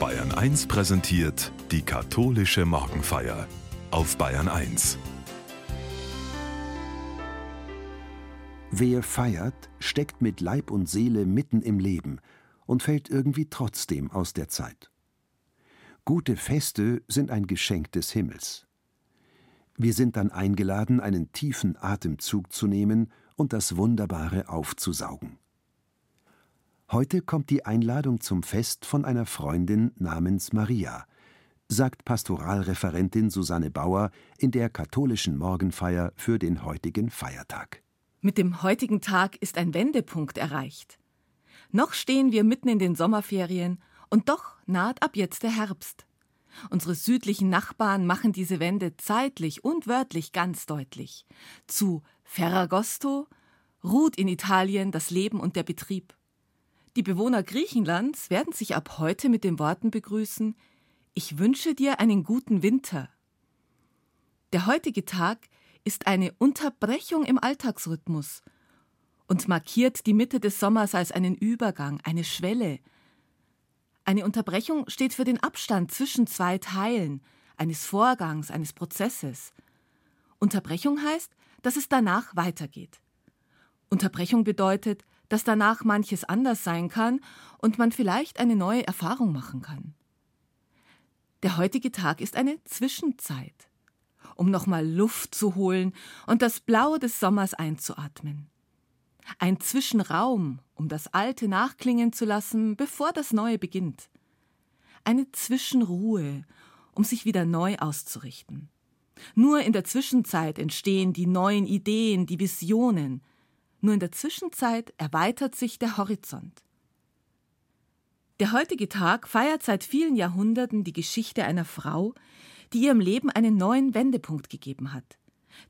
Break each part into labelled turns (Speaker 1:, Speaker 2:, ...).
Speaker 1: Bayern 1 präsentiert die katholische Morgenfeier auf Bayern 1.
Speaker 2: Wer feiert, steckt mit Leib und Seele mitten im Leben und fällt irgendwie trotzdem aus der Zeit. Gute Feste sind ein Geschenk des Himmels. Wir sind dann eingeladen, einen tiefen Atemzug zu nehmen und das Wunderbare aufzusaugen. Heute kommt die Einladung zum Fest von einer Freundin namens Maria, sagt Pastoralreferentin Susanne Bauer in der katholischen Morgenfeier für den heutigen Feiertag.
Speaker 3: Mit dem heutigen Tag ist ein Wendepunkt erreicht. Noch stehen wir mitten in den Sommerferien und doch naht ab jetzt der Herbst. Unsere südlichen Nachbarn machen diese Wende zeitlich und wörtlich ganz deutlich. Zu Ferragosto ruht in Italien das Leben und der Betrieb. Die Bewohner Griechenlands werden sich ab heute mit den Worten begrüßen Ich wünsche dir einen guten Winter. Der heutige Tag ist eine Unterbrechung im Alltagsrhythmus und markiert die Mitte des Sommers als einen Übergang, eine Schwelle. Eine Unterbrechung steht für den Abstand zwischen zwei Teilen eines Vorgangs, eines Prozesses. Unterbrechung heißt, dass es danach weitergeht. Unterbrechung bedeutet, dass danach manches anders sein kann und man vielleicht eine neue Erfahrung machen kann. Der heutige Tag ist eine Zwischenzeit, um nochmal Luft zu holen und das Blau des Sommers einzuatmen. Ein Zwischenraum, um das Alte nachklingen zu lassen, bevor das Neue beginnt. Eine Zwischenruhe, um sich wieder neu auszurichten. Nur in der Zwischenzeit entstehen die neuen Ideen, die Visionen, nur in der Zwischenzeit erweitert sich der Horizont. Der heutige Tag feiert seit vielen Jahrhunderten die Geschichte einer Frau, die ihrem Leben einen neuen Wendepunkt gegeben hat,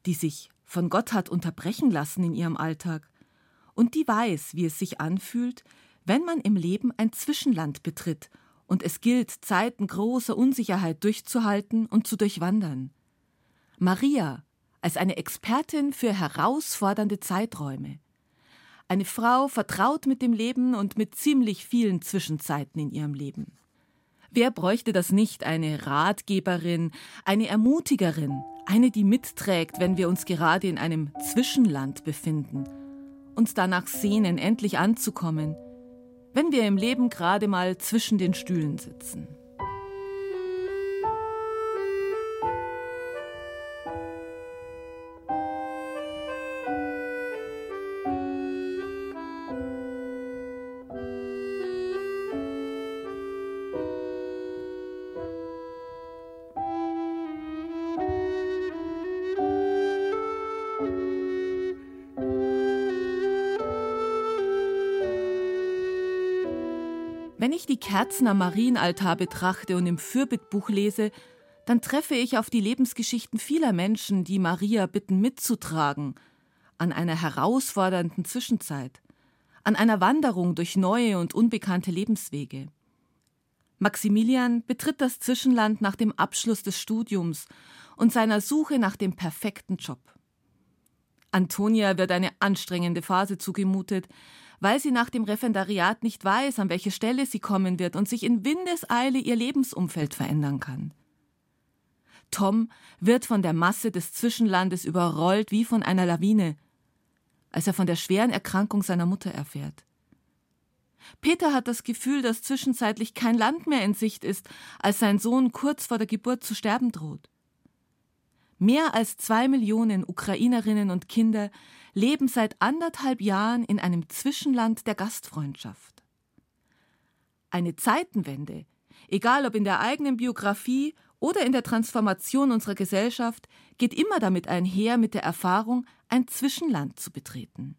Speaker 3: die sich von Gott hat unterbrechen lassen in ihrem Alltag und die weiß, wie es sich anfühlt, wenn man im Leben ein Zwischenland betritt und es gilt, Zeiten großer Unsicherheit durchzuhalten und zu durchwandern. Maria als eine Expertin für herausfordernde Zeiträume. Eine Frau vertraut mit dem Leben und mit ziemlich vielen Zwischenzeiten in ihrem Leben. Wer bräuchte das nicht? Eine Ratgeberin, eine Ermutigerin, eine, die mitträgt, wenn wir uns gerade in einem Zwischenland befinden, uns danach sehnen, endlich anzukommen, wenn wir im Leben gerade mal zwischen den Stühlen sitzen. Wenn ich die Kerzen am Marienaltar betrachte und im Fürbittbuch lese, dann treffe ich auf die Lebensgeschichten vieler Menschen, die Maria bitten mitzutragen, an einer herausfordernden Zwischenzeit, an einer Wanderung durch neue und unbekannte Lebenswege. Maximilian betritt das Zwischenland nach dem Abschluss des Studiums und seiner Suche nach dem perfekten Job. Antonia wird eine anstrengende Phase zugemutet, weil sie nach dem Referendariat nicht weiß, an welche Stelle sie kommen wird und sich in Windeseile ihr Lebensumfeld verändern kann. Tom wird von der Masse des Zwischenlandes überrollt wie von einer Lawine, als er von der schweren Erkrankung seiner Mutter erfährt. Peter hat das Gefühl, dass zwischenzeitlich kein Land mehr in Sicht ist, als sein Sohn kurz vor der Geburt zu sterben droht. Mehr als zwei Millionen Ukrainerinnen und Kinder leben seit anderthalb Jahren in einem Zwischenland der Gastfreundschaft. Eine Zeitenwende, egal ob in der eigenen Biografie oder in der Transformation unserer Gesellschaft, geht immer damit einher mit der Erfahrung, ein Zwischenland zu betreten.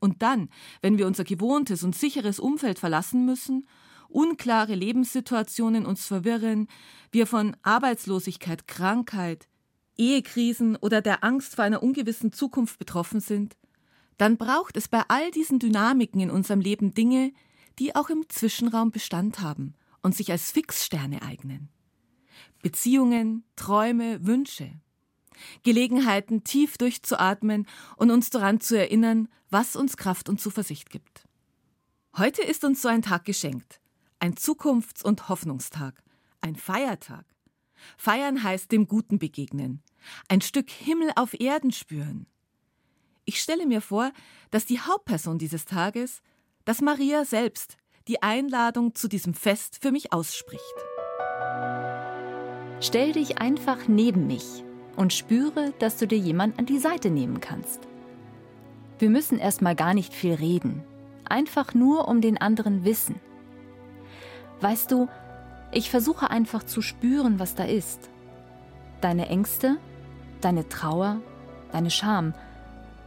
Speaker 3: Und dann, wenn wir unser gewohntes und sicheres Umfeld verlassen müssen unklare Lebenssituationen uns verwirren, wir von Arbeitslosigkeit, Krankheit, Ehekrisen oder der Angst vor einer ungewissen Zukunft betroffen sind, dann braucht es bei all diesen Dynamiken in unserem Leben Dinge, die auch im Zwischenraum Bestand haben und sich als Fixsterne eignen. Beziehungen, Träume, Wünsche. Gelegenheiten, tief durchzuatmen und uns daran zu erinnern, was uns Kraft und Zuversicht gibt. Heute ist uns so ein Tag geschenkt Ein Zukunfts- und Hoffnungstag. Ein Feiertag. Feiern heißt dem Guten begegnen. Ein Stück Himmel auf Erden spüren. Ich stelle mir vor, dass die Hauptperson dieses Tages, dass Maria selbst, die Einladung zu diesem Fest für mich ausspricht.
Speaker 4: Stell dich einfach neben mich und spüre, dass du dir jemand an die Seite nehmen kannst. Wir müssen erstmal gar nicht viel reden, einfach nur um den anderen wissen. Weißt du, ich versuche einfach zu spüren, was da ist. Deine Ängste, deine Trauer, deine Scham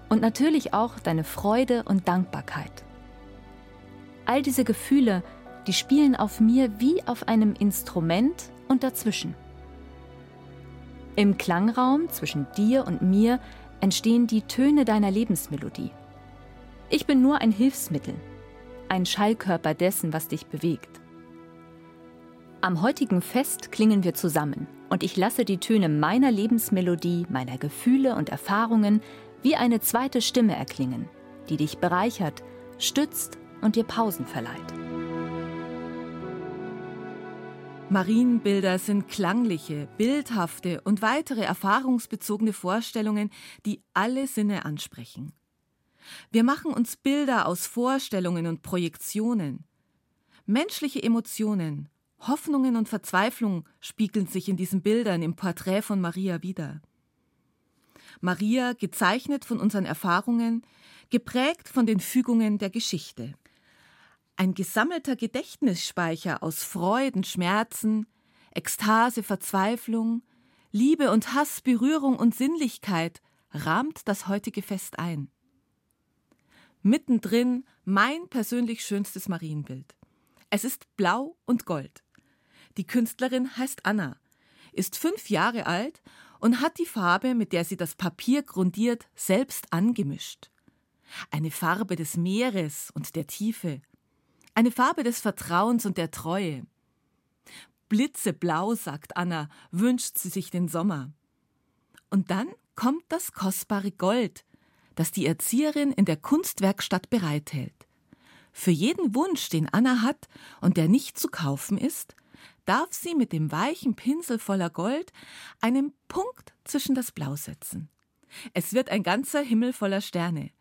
Speaker 4: und natürlich auch deine Freude und Dankbarkeit. All diese Gefühle, die spielen auf mir wie auf einem Instrument und dazwischen. Im Klangraum zwischen dir und mir entstehen die Töne deiner Lebensmelodie. Ich bin nur ein Hilfsmittel, ein Schallkörper dessen, was dich bewegt. Am heutigen Fest klingen wir zusammen und ich lasse die Töne meiner Lebensmelodie, meiner Gefühle und Erfahrungen wie eine zweite Stimme erklingen, die dich bereichert, stützt und dir Pausen verleiht.
Speaker 3: Marienbilder sind klangliche, bildhafte und weitere erfahrungsbezogene Vorstellungen, die alle Sinne ansprechen. Wir machen uns Bilder aus Vorstellungen und Projektionen. Menschliche Emotionen, Hoffnungen und Verzweiflung spiegeln sich in diesen Bildern im Porträt von Maria wider. Maria gezeichnet von unseren Erfahrungen, geprägt von den Fügungen der Geschichte ein gesammelter Gedächtnisspeicher aus Freuden, Schmerzen, Ekstase, Verzweiflung, Liebe und Hass, Berührung und Sinnlichkeit rahmt das heutige Fest ein. Mittendrin mein persönlich schönstes Marienbild. Es ist blau und gold. Die Künstlerin heißt Anna, ist fünf Jahre alt und hat die Farbe, mit der sie das Papier grundiert, selbst angemischt. Eine Farbe des Meeres und der Tiefe, eine Farbe des Vertrauens und der Treue. Blitzeblau, sagt Anna, wünscht sie sich den Sommer. Und dann kommt das kostbare Gold, das die Erzieherin in der Kunstwerkstatt bereithält. Für jeden Wunsch, den Anna hat und der nicht zu kaufen ist, darf sie mit dem weichen Pinsel voller Gold einen Punkt zwischen das Blau setzen. Es wird ein ganzer Himmel voller Sterne.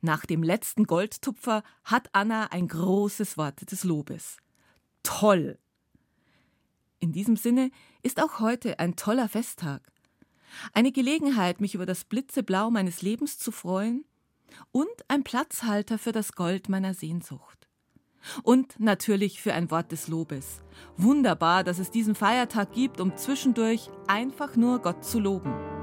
Speaker 3: Nach dem letzten Goldtupfer hat Anna ein großes Wort des Lobes. Toll! In diesem Sinne ist auch heute ein toller Festtag. Eine Gelegenheit, mich über das Blitzeblau meines Lebens zu freuen und ein Platzhalter für das Gold meiner Sehnsucht. Und natürlich für ein Wort des Lobes. Wunderbar, dass es diesen Feiertag gibt, um zwischendurch einfach nur Gott zu loben.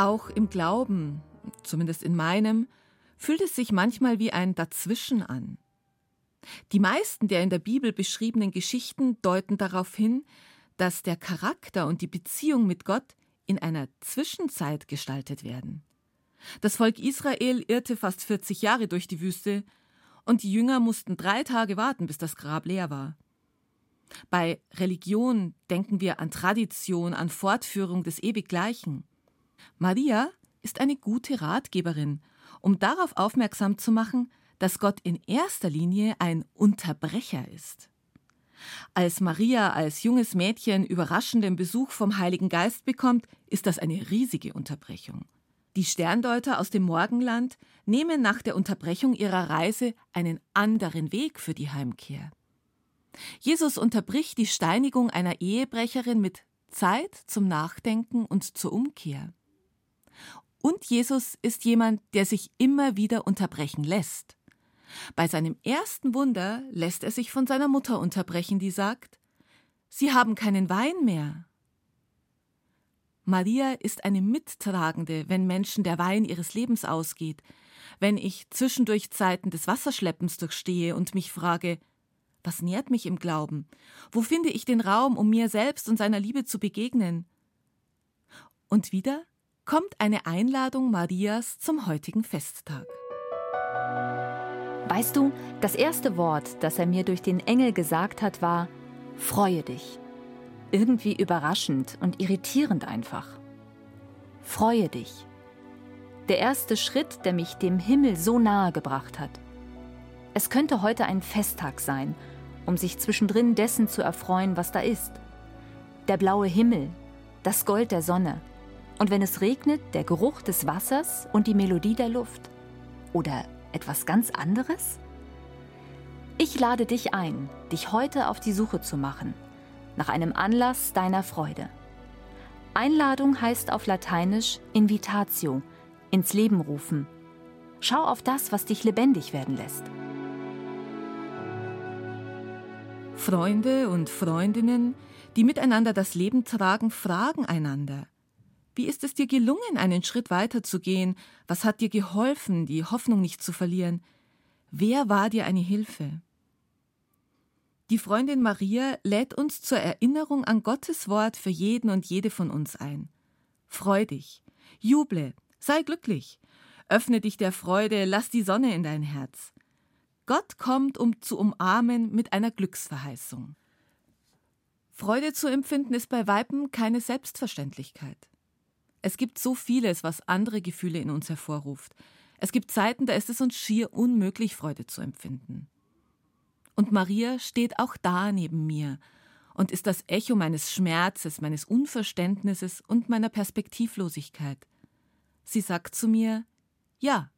Speaker 3: Auch im Glauben, zumindest in meinem, fühlt es sich manchmal wie ein Dazwischen an. Die meisten der in der Bibel beschriebenen Geschichten deuten darauf hin, dass der Charakter und die Beziehung mit Gott in einer Zwischenzeit gestaltet werden. Das Volk Israel irrte fast 40 Jahre durch die Wüste und die Jünger mussten drei Tage warten, bis das Grab leer war. Bei Religion denken wir an Tradition, an Fortführung des Ewiggleichen. Maria ist eine gute Ratgeberin, um darauf aufmerksam zu machen, dass Gott in erster Linie ein Unterbrecher ist. Als Maria als junges Mädchen überraschenden Besuch vom Heiligen Geist bekommt, ist das eine riesige Unterbrechung. Die Sterndeuter aus dem Morgenland nehmen nach der Unterbrechung ihrer Reise einen anderen Weg für die Heimkehr. Jesus unterbricht die Steinigung einer Ehebrecherin mit Zeit zum Nachdenken und zur Umkehr. Und Jesus ist jemand, der sich immer wieder unterbrechen lässt. Bei seinem ersten Wunder lässt er sich von seiner Mutter unterbrechen, die sagt, Sie haben keinen Wein mehr. Maria ist eine Mittragende, wenn Menschen der Wein ihres Lebens ausgeht, wenn ich zwischendurch Zeiten des Wasserschleppens durchstehe und mich frage, was nährt mich im Glauben? Wo finde ich den Raum, um mir selbst und seiner Liebe zu begegnen? Und wieder kommt eine Einladung Marias zum heutigen Festtag.
Speaker 4: Weißt du, das erste Wort, das er mir durch den Engel gesagt hat, war Freue dich. Irgendwie überraschend und irritierend einfach. Freue dich. Der erste Schritt, der mich dem Himmel so nahe gebracht hat. Es könnte heute ein Festtag sein, um sich zwischendrin dessen zu erfreuen, was da ist. Der blaue Himmel, das Gold der Sonne, und wenn es regnet, der Geruch des Wassers und die Melodie der Luft. Oder etwas ganz anderes? Ich lade dich ein, dich heute auf die Suche zu machen, nach einem Anlass deiner Freude. Einladung heißt auf Lateinisch Invitatio, ins Leben rufen. Schau auf das, was dich lebendig werden lässt.
Speaker 3: Freunde und Freundinnen, die miteinander das Leben tragen, fragen einander, wie ist es dir gelungen, einen Schritt weiter zu gehen? Was hat dir geholfen, die Hoffnung nicht zu verlieren? Wer war dir eine Hilfe? Die Freundin Maria lädt uns zur Erinnerung an Gottes Wort für jeden und jede von uns ein. Freu dich, juble, sei glücklich, öffne dich der Freude, lass die Sonne in dein Herz. Gott kommt, um zu umarmen mit einer Glücksverheißung. Freude zu empfinden ist bei Weiben keine Selbstverständlichkeit. Es gibt so vieles, was andere Gefühle in uns hervorruft. Es gibt Zeiten, da ist es uns schier unmöglich, Freude zu empfinden. Und Maria steht auch da neben mir und ist das Echo meines Schmerzes, meines Unverständnisses und meiner Perspektivlosigkeit. Sie sagt zu mir, ja.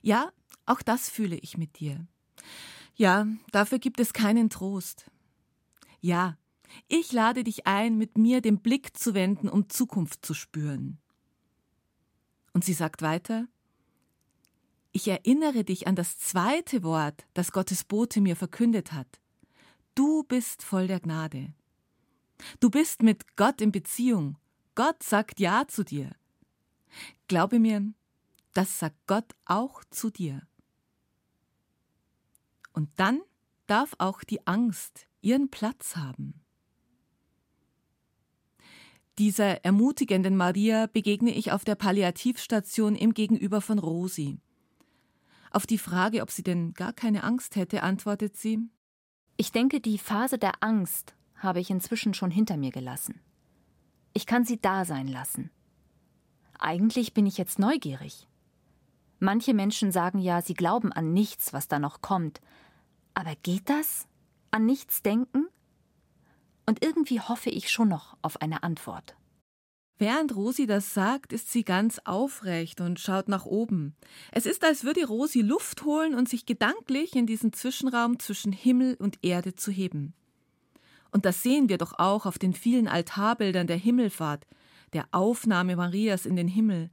Speaker 3: Ja, auch das fühle ich mit dir. Ja, dafür gibt es keinen Trost. Ja, ich lade dich ein, mit mir den Blick zu wenden, um Zukunft zu spüren. Und sie sagt weiter, ich erinnere dich an das zweite Wort, das Gottes Bote mir verkündet hat. Du bist voll der Gnade. Du bist mit Gott in Beziehung. Gott sagt Ja zu dir. Glaube mir, das sagt Gott auch zu dir. Und dann darf auch die Angst ihren Platz haben. Dieser ermutigenden Maria begegne ich auf der Palliativstation im Gegenüber von Rosi. Auf die Frage, ob sie denn gar keine Angst hätte, antwortet sie
Speaker 4: Ich denke, die Phase der Angst habe ich inzwischen schon hinter mir gelassen. Ich kann sie da sein lassen. Eigentlich bin ich jetzt neugierig. Manche Menschen sagen ja, sie glauben an nichts, was da noch kommt. Aber geht das? An nichts denken? Und irgendwie hoffe ich schon noch auf eine Antwort.
Speaker 3: Während Rosi das sagt, ist sie ganz aufrecht und schaut nach oben. Es ist, als würde Rosi Luft holen und sich gedanklich in diesen Zwischenraum zwischen Himmel und Erde zu heben. Und das sehen wir doch auch auf den vielen Altarbildern der Himmelfahrt, der Aufnahme Marias in den Himmel.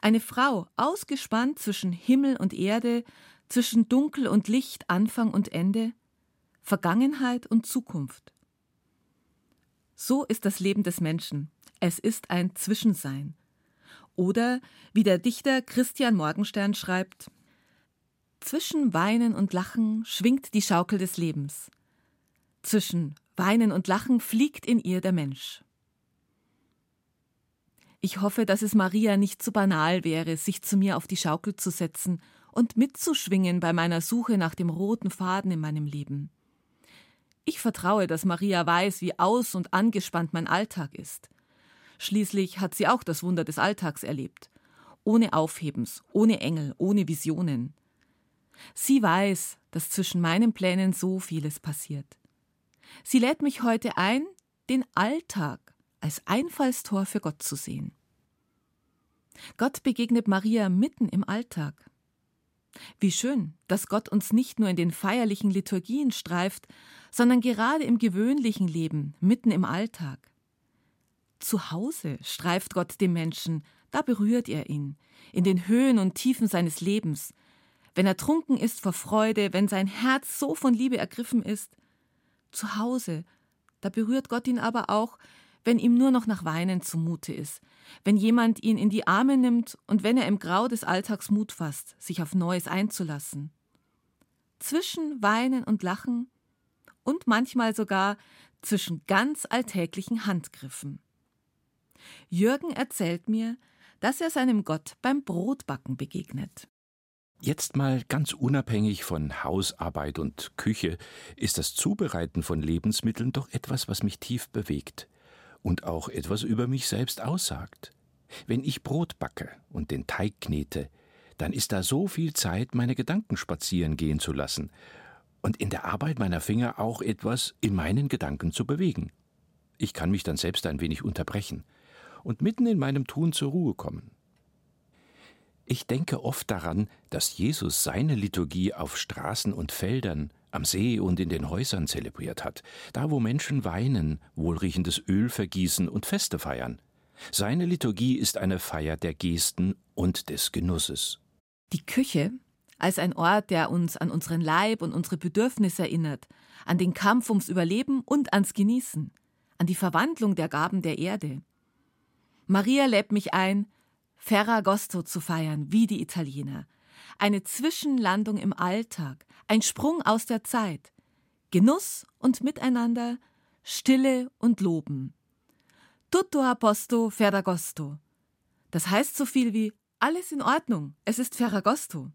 Speaker 3: Eine Frau, ausgespannt zwischen Himmel und Erde, zwischen Dunkel und Licht, Anfang und Ende, Vergangenheit und Zukunft. So ist das Leben des Menschen. Es ist ein Zwischensein. Oder, wie der Dichter Christian Morgenstern schreibt, zwischen Weinen und Lachen schwingt die Schaukel des Lebens. Zwischen Weinen und Lachen fliegt in ihr der Mensch. Ich hoffe, dass es Maria nicht zu banal wäre, sich zu mir auf die Schaukel zu setzen und mitzuschwingen bei meiner Suche nach dem roten Faden in meinem Leben. Ich vertraue, dass Maria weiß, wie aus und angespannt mein Alltag ist. Schließlich hat sie auch das Wunder des Alltags erlebt. Ohne Aufhebens, ohne Engel, ohne Visionen. Sie weiß, dass zwischen meinen Plänen so vieles passiert. Sie lädt mich heute ein, den Alltag als Einfallstor für Gott zu sehen. Gott begegnet Maria mitten im Alltag. Wie schön, dass Gott uns nicht nur in den feierlichen Liturgien streift, sondern gerade im gewöhnlichen Leben, mitten im Alltag. Zu Hause streift Gott den Menschen, da berührt er ihn, in den Höhen und Tiefen seines Lebens, wenn er trunken ist vor Freude, wenn sein Herz so von Liebe ergriffen ist. Zu Hause, da berührt Gott ihn aber auch, wenn ihm nur noch nach Weinen zumute ist, wenn jemand ihn in die Arme nimmt und wenn er im Grau des Alltags Mut fasst, sich auf Neues einzulassen. Zwischen Weinen und Lachen und manchmal sogar zwischen ganz alltäglichen Handgriffen. Jürgen erzählt mir, dass er seinem Gott beim Brotbacken begegnet.
Speaker 5: Jetzt mal ganz unabhängig von Hausarbeit und Küche ist das Zubereiten von Lebensmitteln doch etwas, was mich tief bewegt und auch etwas über mich selbst aussagt. Wenn ich Brot backe und den Teig knete, dann ist da so viel Zeit, meine Gedanken spazieren gehen zu lassen und in der Arbeit meiner Finger auch etwas in meinen Gedanken zu bewegen. Ich kann mich dann selbst ein wenig unterbrechen und mitten in meinem Tun zur Ruhe kommen. Ich denke oft daran, dass Jesus seine Liturgie auf Straßen und Feldern, am See und in den Häusern zelebriert hat, da wo Menschen weinen, wohlriechendes Öl vergießen und Feste feiern. Seine Liturgie ist eine Feier der Gesten und des Genusses.
Speaker 3: Die Küche als ein Ort, der uns an unseren Leib und unsere Bedürfnisse erinnert, an den Kampf ums Überleben und ans Genießen, an die Verwandlung der Gaben der Erde. Maria lädt mich ein, Ferragosto zu feiern, wie die Italiener. Eine Zwischenlandung im Alltag, ein Sprung aus der Zeit. Genuss und Miteinander, Stille und Loben. Tutto a posto Ferragosto. Das heißt so viel wie alles in Ordnung, es ist Ferragosto.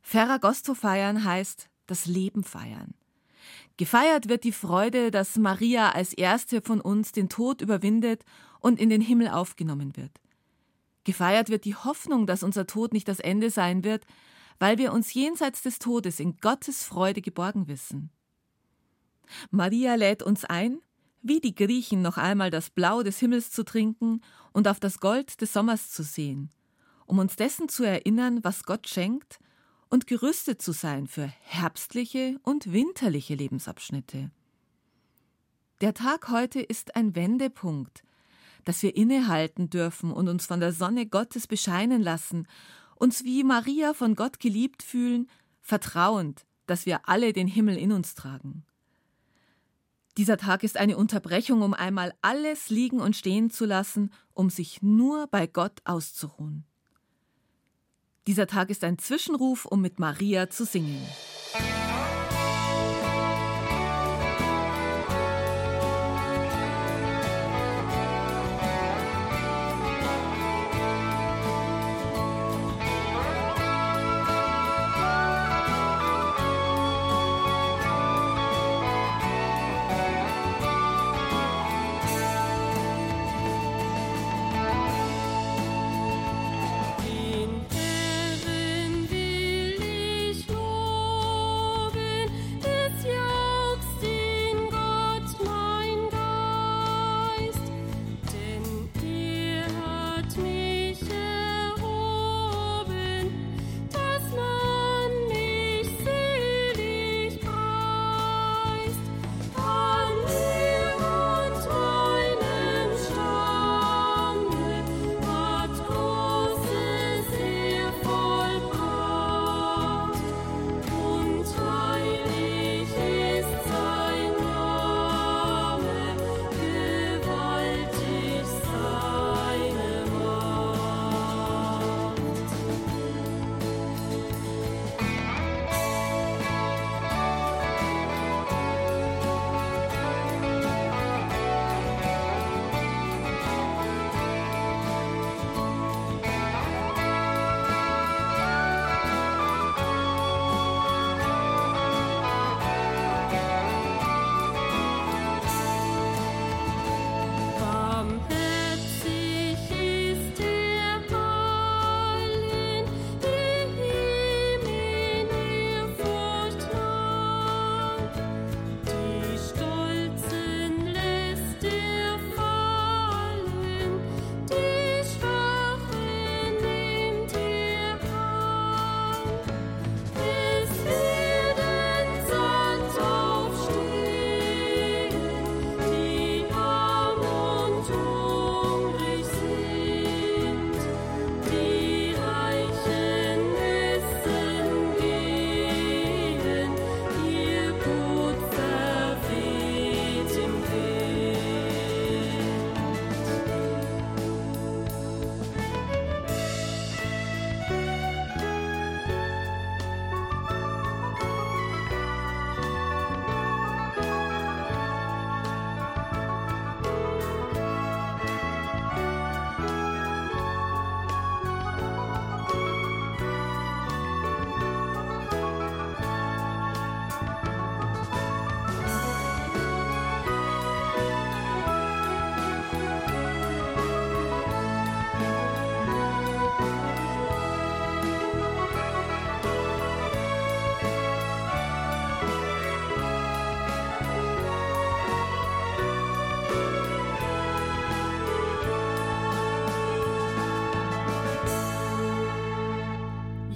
Speaker 3: Ferragosto feiern heißt das Leben feiern. Gefeiert wird die Freude, dass Maria als erste von uns den Tod überwindet und in den Himmel aufgenommen wird. Gefeiert wird die Hoffnung, dass unser Tod nicht das Ende sein wird, weil wir uns jenseits des Todes in Gottes Freude geborgen wissen. Maria lädt uns ein, wie die Griechen noch einmal das Blau des Himmels zu trinken und auf das Gold des Sommers zu sehen, um uns dessen zu erinnern, was Gott schenkt, und gerüstet zu sein für herbstliche und winterliche Lebensabschnitte. Der Tag heute ist ein Wendepunkt, dass wir innehalten dürfen und uns von der Sonne Gottes bescheinen lassen uns wie Maria von Gott geliebt fühlen, vertrauend, dass wir alle den Himmel in uns tragen. Dieser Tag ist eine Unterbrechung, um einmal alles liegen und stehen zu lassen, um sich nur bei Gott auszuruhen. Dieser Tag ist ein Zwischenruf, um mit Maria zu singen.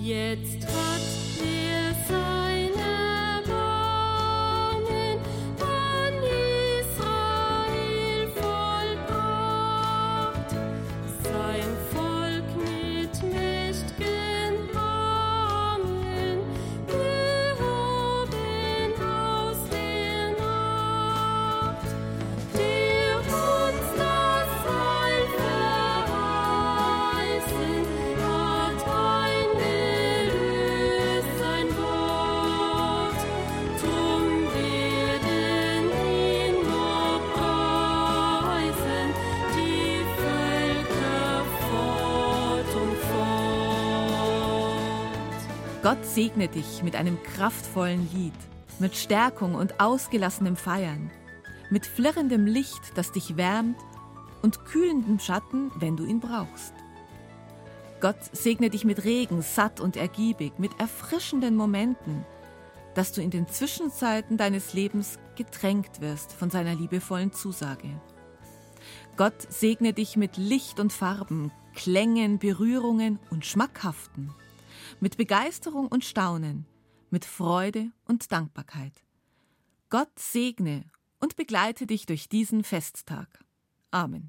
Speaker 6: Jetzt Gott segne dich mit einem kraftvollen Lied, mit Stärkung und ausgelassenem Feiern, mit flirrendem Licht, das dich wärmt und kühlendem Schatten, wenn du ihn brauchst. Gott segne dich mit Regen, satt und ergiebig, mit erfrischenden Momenten, dass du in den Zwischenzeiten deines Lebens getränkt wirst von seiner liebevollen Zusage. Gott segne dich mit Licht und Farben, Klängen, Berührungen und Schmackhaften mit Begeisterung und Staunen, mit Freude und Dankbarkeit. Gott segne und begleite dich durch diesen Festtag. Amen.